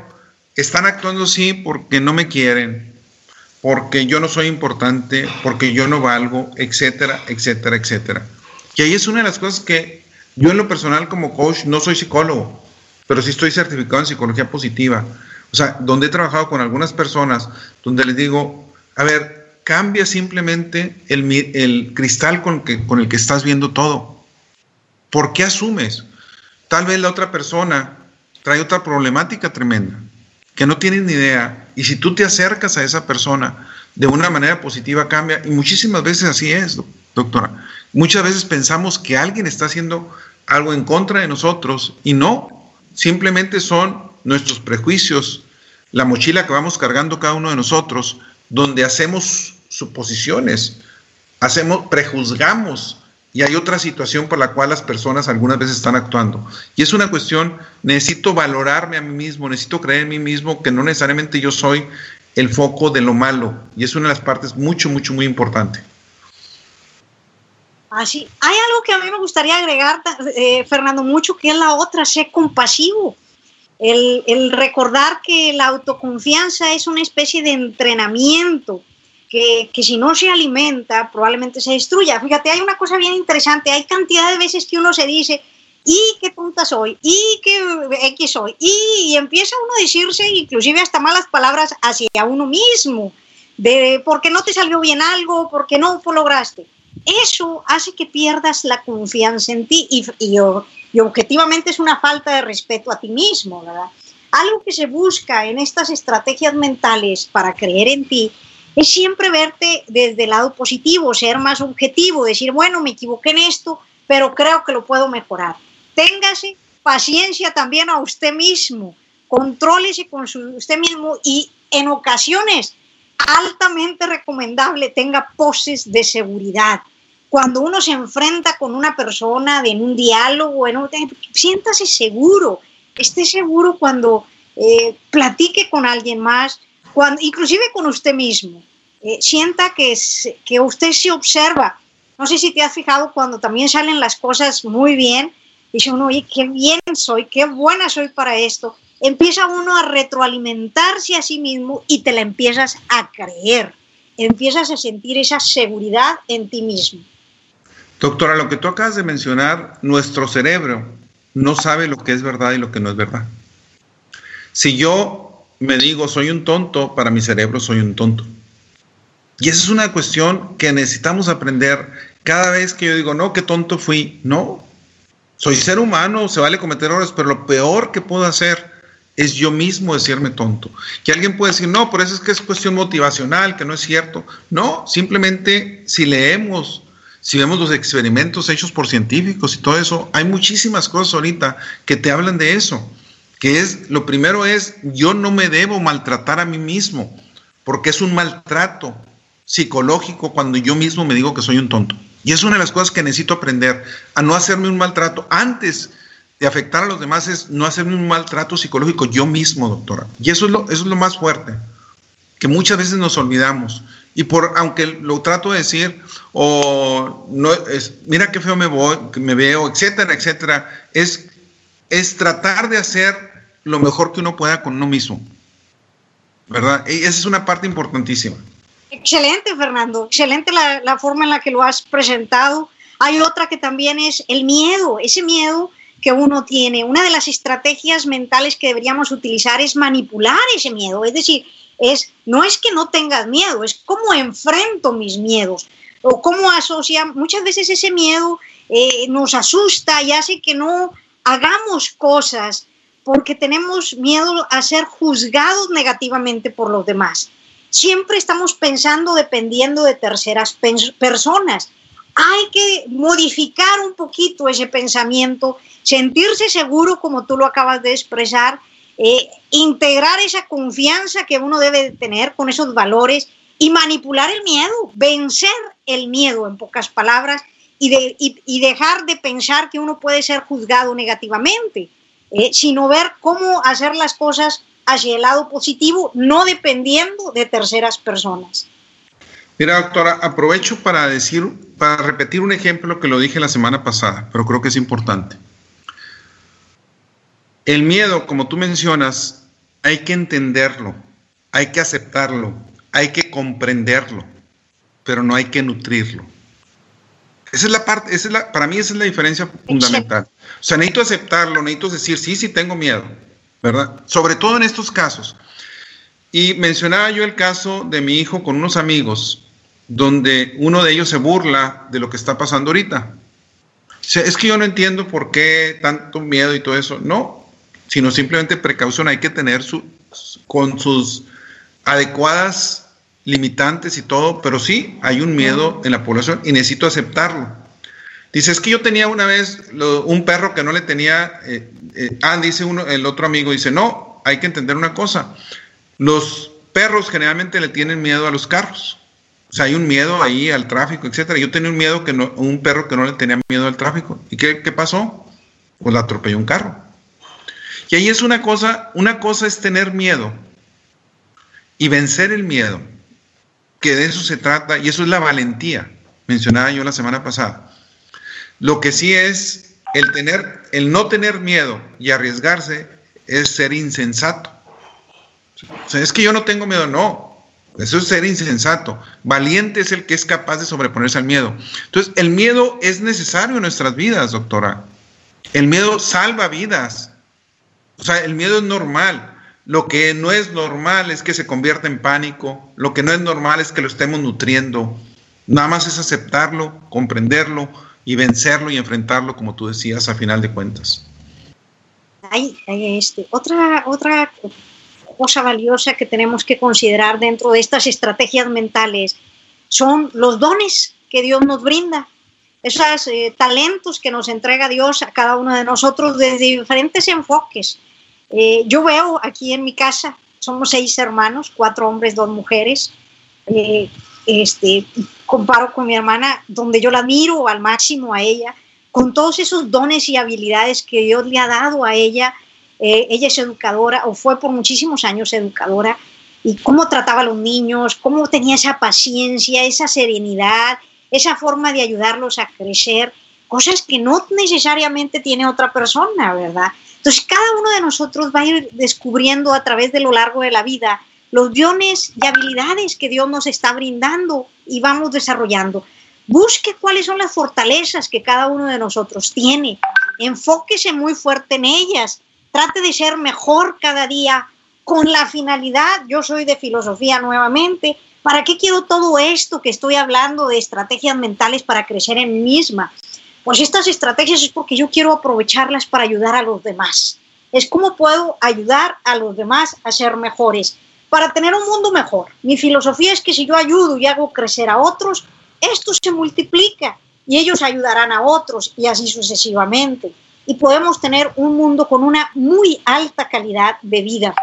están actuando así porque no me quieren, porque yo no soy importante, porque yo no valgo, etcétera, etcétera, etcétera. Y ahí es una de las cosas que yo en lo personal como coach no soy psicólogo, pero sí estoy certificado en psicología positiva. O sea, donde he trabajado con algunas personas, donde les digo, a ver, cambia simplemente el, el cristal con, que, con el que estás viendo todo. ¿Por qué asumes? Tal vez la otra persona trae otra problemática tremenda que no tienes ni idea. Y si tú te acercas a esa persona de una manera positiva, cambia. Y muchísimas veces así es, doctora. Muchas veces pensamos que alguien está haciendo algo en contra de nosotros y no. Simplemente son nuestros prejuicios, la mochila que vamos cargando cada uno de nosotros, donde hacemos suposiciones, hacemos, prejuzgamos y hay otra situación por la cual las personas algunas veces están actuando. Y es una cuestión, necesito valorarme a mí mismo, necesito creer en mí mismo que no necesariamente yo soy el foco de lo malo. Y es una de las partes mucho, mucho, muy importante. Así, hay algo que a mí me gustaría agregar, eh, Fernando, mucho, que es la otra, ser compasivo. El recordar que la autoconfianza es una especie de entrenamiento que, si no se alimenta probablemente se destruya. Fíjate, hay una cosa bien interesante, hay cantidad de veces que uno se dice, y qué tonta soy, y qué X soy, y, empieza uno a decirse inclusive hasta malas palabras hacia uno mismo, de porque no te salió bien algo, porque no lo lograste. Eso hace que pierdas la confianza en ti y, y, y objetivamente es una falta de respeto a ti mismo, ¿verdad? Algo que se busca en estas estrategias mentales para creer en ti es siempre verte desde el lado positivo, ser más objetivo, decir, bueno, me equivoqué en esto, pero creo que lo puedo mejorar. Téngase paciencia también a usted mismo, contrólese con usted mismo y en ocasiones altamente recomendable tenga poses de seguridad. Cuando uno se enfrenta con una persona en un diálogo, en siéntase seguro, esté seguro cuando eh, platique con alguien más, inclusive con usted mismo, eh, sienta que, que usted se observa. No sé si te has fijado cuando también salen las cosas muy bien, dice uno, oye, qué bien soy, qué buena soy para esto. Empieza uno a retroalimentarse a sí mismo y te la empiezas a creer. Empiezas a sentir esa seguridad en ti mismo. Doctora, lo que tú acabas de mencionar, nuestro cerebro no sabe lo que es verdad y lo que no es verdad. Si yo me digo, soy un tonto, para mi cerebro soy un tonto. Y esa es una cuestión que necesitamos aprender cada vez que yo digo, no, qué tonto fui. No, soy ser humano, se vale cometer errores, pero lo peor que puedo hacer es yo mismo decirme tonto. Que alguien puede decir, no, por eso es que es cuestión motivacional, que no es cierto. No, simplemente si leemos, si vemos los experimentos hechos por científicos y todo eso, hay muchísimas cosas ahorita que te hablan de eso que es, lo primero es, yo no me debo maltratar a mí mismo, porque es un maltrato psicológico cuando yo mismo me digo que soy un tonto. Y es una de las cosas que necesito aprender, a no hacerme un maltrato antes de afectar a los demás, es no hacerme un maltrato psicológico yo mismo, doctora. Y eso es lo, eso es lo más fuerte, que muchas veces nos olvidamos. Y por, aunque lo trato de decir, o no, es, mira qué feo me, voy, me veo, etcétera, etcétera, es, es tratar de hacer lo mejor que uno pueda con uno mismo. ¿Verdad? Y esa es una parte importantísima. Excelente, Fernando. Excelente la, forma en la que lo has presentado. Hay otra que también es el miedo, ese miedo que uno tiene, una de las estrategias mentales que deberíamos utilizar es manipular ese miedo. Es decir, es, no es que no tengas miedo, es cómo enfrento mis miedos o cómo asocia. Muchas veces ese miedo eh, nos asusta y hace que no hagamos cosas porque tenemos miedo a ser juzgados negativamente por los demás. Siempre estamos pensando dependiendo de terceras personas. Hay que modificar un poquito ese pensamiento, sentirse seguro como tú lo acabas de expresar, eh, integrar esa confianza que uno debe tener con esos valores y manipular el miedo, vencer el miedo en pocas palabras y, de, y, dejar de pensar que uno puede ser juzgado negativamente, eh, sino ver cómo hacer las cosas hacia el lado positivo, no dependiendo de terceras personas. Mira, doctora, aprovecho para decir, para repetir un ejemplo que lo dije la semana pasada, pero creo que es importante. El miedo, como tú mencionas, hay que entenderlo, hay que aceptarlo, hay que comprenderlo, pero no hay que nutrirlo. Esa es la parte, esa es la, para mí esa es la diferencia fundamental. O sea, necesito aceptarlo, necesito decir, sí, sí tengo miedo, ¿verdad? Sobre todo en estos casos. Y mencionaba yo el caso de mi hijo con unos amigos, donde uno de ellos se burla de lo que está pasando ahorita. O sea, es que yo no entiendo por qué tanto miedo y todo eso. No, sino simplemente precaución. Hay que tener su, con sus adecuadas limitantes y todo, pero sí hay un miedo en la población y necesito aceptarlo. Dice, es que yo tenía una vez un perro que no le tenía, eh, eh, ah, dice uno, el otro amigo, dice, no, hay que entender una cosa, los perros generalmente le tienen miedo a los carros. O sea, hay un miedo ahí al tráfico, etcétera. Yo tenía un miedo que no, un perro que no le tenía miedo al tráfico. ¿Y qué, qué pasó? Pues la atropelló un carro. Y ahí es una cosa, una cosa es tener miedo y vencer el miedo, que de eso se trata, y eso es la valentía, mencionaba yo la semana pasada. Lo que sí es el tener, el no tener miedo y arriesgarse es ser insensato. O sea, es que yo no tengo miedo, no. Eso es ser insensato. Valiente es el que es capaz de sobreponerse al miedo. Entonces, el miedo es necesario en nuestras vidas, doctora. El miedo salva vidas. O sea, el miedo es normal. Lo que no es normal es que se convierta en pánico. Lo que no es normal es que lo estemos nutriendo. Nada más es aceptarlo, comprenderlo y vencerlo y enfrentarlo, como tú decías, a final de cuentas. Hay, este, otra, otra cosa valiosa que tenemos que considerar dentro de estas estrategias mentales son los dones que Dios nos brinda, esos eh, talentos que nos entrega Dios a cada uno de nosotros desde diferentes enfoques. Eh, yo veo aquí en mi casa, somos seis hermanos, cuatro hombres, dos mujeres. Eh, este, comparo con mi hermana, donde yo la admiro al máximo a ella, con todos esos dones y habilidades que Dios le ha dado a ella. Eh, ella es educadora, o fue por muchísimos años educadora, y cómo trataba a los niños, cómo tenía esa paciencia, esa serenidad, esa forma de ayudarlos a crecer, cosas que no necesariamente tiene otra persona, ¿verdad? Entonces, cada uno de nosotros va a ir descubriendo a través de lo largo de la vida los dones y habilidades que Dios nos está brindando y vamos desarrollando. Busque cuáles son las fortalezas que cada uno de nosotros tiene. Enfóquese muy fuerte en ellas. Trate de ser mejor cada día con la finalidad, yo soy de filosofía nuevamente, ¿para qué quiero todo esto que estoy hablando de estrategias mentales para crecer en mí misma? Pues estas estrategias es porque yo quiero aprovecharlas para ayudar a los demás. Es cómo puedo ayudar a los demás a ser mejores, para tener un mundo mejor. Mi filosofía es que si yo ayudo y hago crecer a otros, esto se multiplica y ellos ayudarán a otros y así sucesivamente. Y podemos tener un mundo con una muy alta calidad de vida.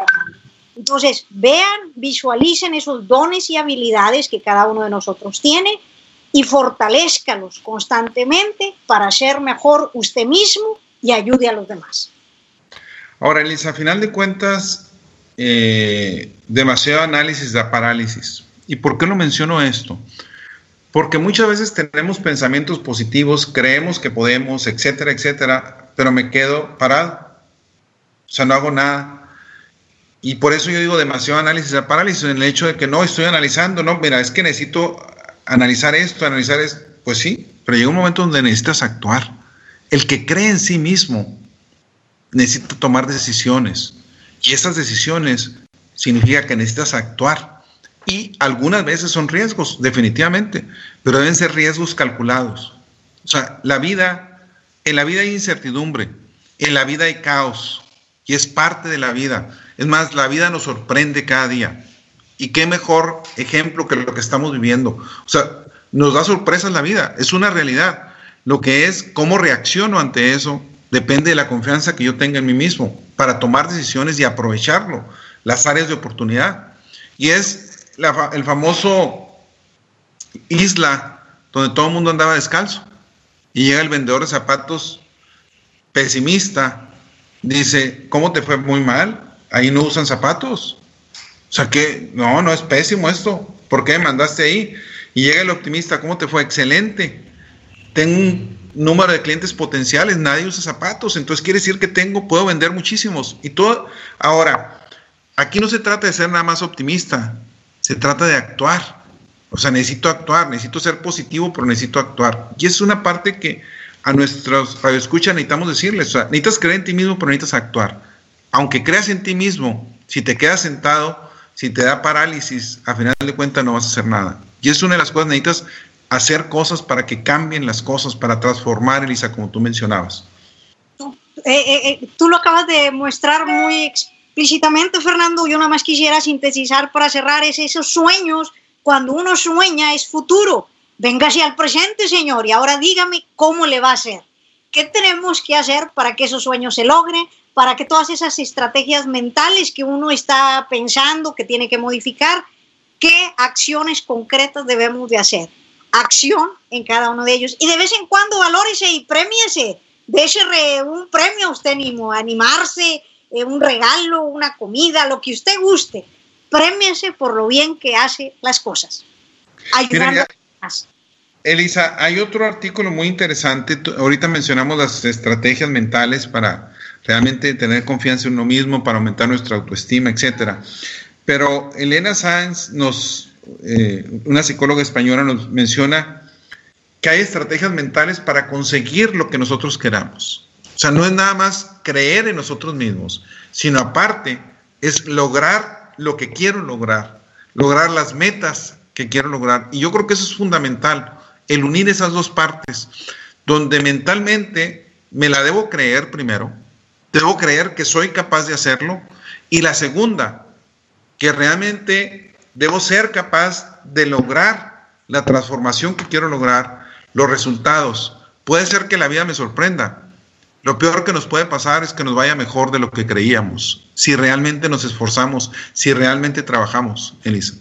Entonces, vean, visualicen esos dones y habilidades que cada uno de nosotros tiene y fortalezcalos constantemente para ser mejor usted mismo y ayude a los demás. Ahora, Elisa, a final de cuentas, eh, demasiado análisis da parálisis. ¿Y por qué lo menciono esto? Porque muchas veces tenemos pensamientos positivos, creemos que podemos, etcétera, etcétera, pero me quedo parado. O sea, no hago nada. Y por eso yo digo demasiado análisis da parálisis, en el hecho de que no estoy analizando, no, mira, es que necesito analizar esto, analizar esto, pues sí, pero llega un momento donde necesitas actuar. El que cree en sí mismo necesito tomar decisiones. Y esas decisiones significa que necesitas actuar. Y algunas veces son riesgos, definitivamente, pero deben ser riesgos calculados. O sea, la vida, en la vida hay incertidumbre, en la vida hay caos, y es parte de la vida. Es más, la vida nos sorprende cada día. Y qué mejor ejemplo que lo que estamos viviendo. O sea, nos da sorpresas la vida, es una realidad. Lo que es cómo reacciono ante eso depende de la confianza que yo tenga en mí mismo para tomar decisiones y aprovecharlo, las áreas de oportunidad. Y es el famoso isla donde todo el mundo andaba descalzo. Y llega el vendedor de zapatos pesimista, dice, ¿cómo te fue muy mal? Ahí no usan zapatos. O sea que, no, no es pésimo esto. ¿Por qué me mandaste ahí? Y llega el optimista, ¿cómo te fue? Excelente. Tengo un número de clientes potenciales, nadie usa zapatos, entonces quiere decir que tengo, puedo vender muchísimos. Y todo, ahora, aquí no se trata de ser nada más optimista, se trata de actuar. O sea, necesito actuar, necesito ser positivo, pero necesito actuar. Y es una parte que a nuestros radioescuchas necesitamos decirles, o sea, necesitas creer en ti mismo, pero necesitas actuar. Aunque creas en ti mismo, si te quedas sentado, si te da parálisis, a final de cuentas no vas a hacer nada. Y es una de las cosas, necesitas hacer cosas para que cambien las cosas, para transformar, Elisa, como tú mencionabas. Eh, eh, eh, tú lo acabas de mostrar muy explícitamente, Fernando. Yo nada más quisiera sintetizar para cerrar esos sueños. Cuando uno sueña es futuro. Véngase al presente, señor, y ahora dígame cómo le va a hacer. ¿Qué tenemos que hacer para que esos sueños se logren? Para que todas esas estrategias mentales que uno está pensando que tiene que modificar, ¿qué acciones concretas debemos de hacer? Acción en cada uno de ellos. Y de vez en cuando valórese y premiese. Déjese un premio a usted mismo, animarse, eh, un regalo, una comida, lo que usted guste. Premiese por lo bien que hace las cosas. Ayudando más. Elisa, hay otro artículo muy interesante. Ahorita mencionamos las estrategias mentales para realmente tener confianza en uno mismo, para aumentar nuestra autoestima, etcétera. Pero Elena Sáenz nos eh, una psicóloga española nos menciona que hay estrategias mentales para conseguir lo que nosotros queramos. O sea, no es nada más creer en nosotros mismos, sino aparte es lograr lo que quiero lograr, lograr las metas que quiero lograr. Y yo creo que eso es fundamental, el unir esas dos partes, donde mentalmente me la debo creer primero, debo creer que soy capaz de hacerlo, y la segunda, que realmente debo ser capaz de lograr la transformación que quiero lograr, los resultados. Puede ser que la vida me sorprenda. Lo peor que nos puede pasar es que nos vaya mejor de lo que creíamos, si realmente nos esforzamos, si realmente trabajamos, Elisa.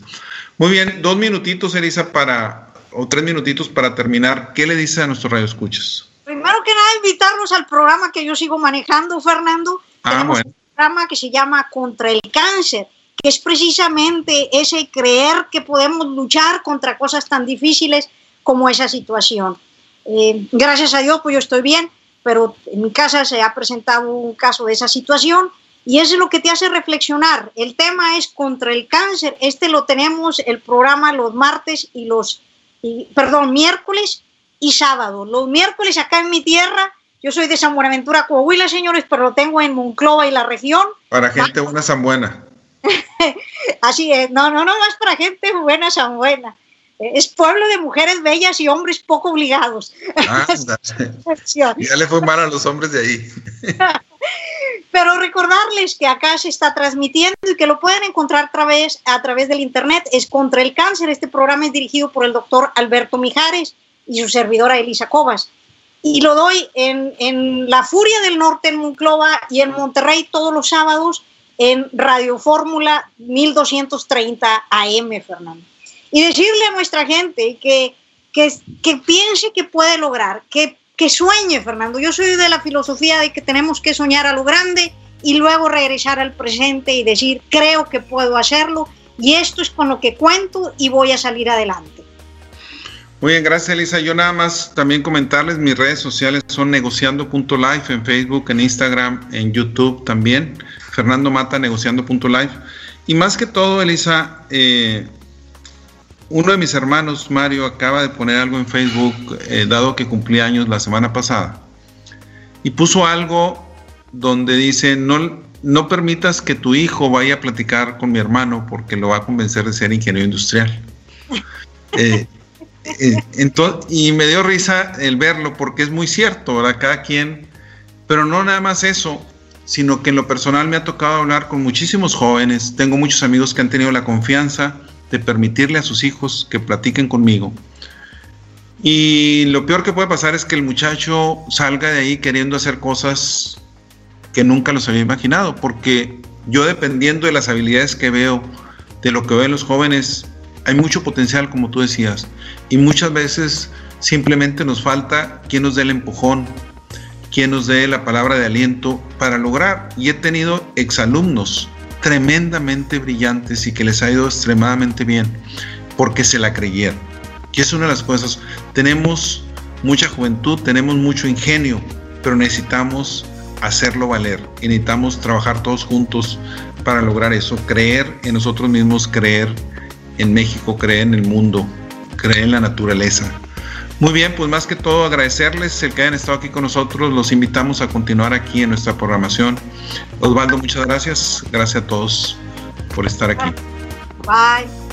Muy bien, dos minutitos, Elisa, para, o tres minutitos para terminar. ¿Qué le dice a nuestros radioescuchas? Primero que nada, invitarnos al programa que yo sigo manejando, Fernando. Ah, Tenemos un programa que se llama Contra el Cáncer que es precisamente ese creer que podemos luchar contra cosas tan difíciles como esa situación. Eh, gracias a Dios, pues yo estoy bien, pero en mi casa se ha presentado un caso de esa situación y eso es lo que te hace reflexionar. El tema es contra el cáncer. Este lo tenemos el programa los martes y los, perdón, miércoles y sábado. Los miércoles acá en mi tierra, yo soy de San Buenaventura, Coahuila, señores, pero lo tengo en Monclova y la región. Para gente buena, San Buena. Así es, no, no, no más para gente buena, San Buena. Es pueblo de mujeres bellas y hombres poco obligados. ya le fue mal a los hombres de ahí. Pero recordarles que acá se está transmitiendo y que lo pueden encontrar a través, a través del internet. Es contra el cáncer. Este programa es dirigido por el doctor Alberto Mijares y su servidora Elisa Cobas. Y lo doy en, en La Furia del Norte, en Monclova y en Monterrey todos los sábados en Radio Fórmula 1230 AM, Fernando. Y decirle a nuestra gente que, que, que piense que puede lograr, que, que sueñe, Fernando. Yo soy de la filosofía de que tenemos que soñar a lo grande y luego regresar al presente y decir, creo que puedo hacerlo y esto es con lo que cuento y voy a salir adelante. Muy bien, gracias Elisa. Yo nada más también comentarles, mis redes sociales son negociando.life en Facebook, en Instagram, en YouTube también. Fernando Mata, negociando.live. Y más que todo, Elisa, eh, uno de mis hermanos, Mario, acaba de poner algo en Facebook, eh, dado que cumplí años la semana pasada, y puso algo donde dice, no, no permitas que tu hijo vaya a platicar con mi hermano porque lo va a convencer de ser ingeniero industrial. Eh, y me dio risa el verlo porque es muy cierto, ¿verdad? Cada quien, pero no nada más eso, sino que en lo personal me ha tocado hablar con muchísimos jóvenes, tengo muchos amigos que han tenido la confianza de permitirle a sus hijos que platiquen conmigo. Y lo peor que puede pasar es que el muchacho salga de ahí queriendo hacer cosas que nunca los había imaginado, porque yo dependiendo de las habilidades que veo, de lo que veo los jóvenes, hay mucho potencial, como tú decías, y muchas veces simplemente nos falta quien nos dé el empujón, quien nos dé la palabra de aliento para lograr. Y he tenido exalumnos tremendamente brillantes y que les ha ido extremadamente bien porque se la creyeron. Y es una de las cosas. Tenemos mucha juventud, tenemos mucho ingenio, pero necesitamos hacerlo valer y necesitamos trabajar todos juntos para lograr eso, creer en nosotros mismos, creer en México, cree en el mundo, cree en la naturaleza. Muy bien, pues más que todo agradecerles el que hayan estado aquí con nosotros. Los invitamos a continuar aquí en nuestra programación. Osvaldo, muchas gracias. Gracias a todos por estar aquí. Bye.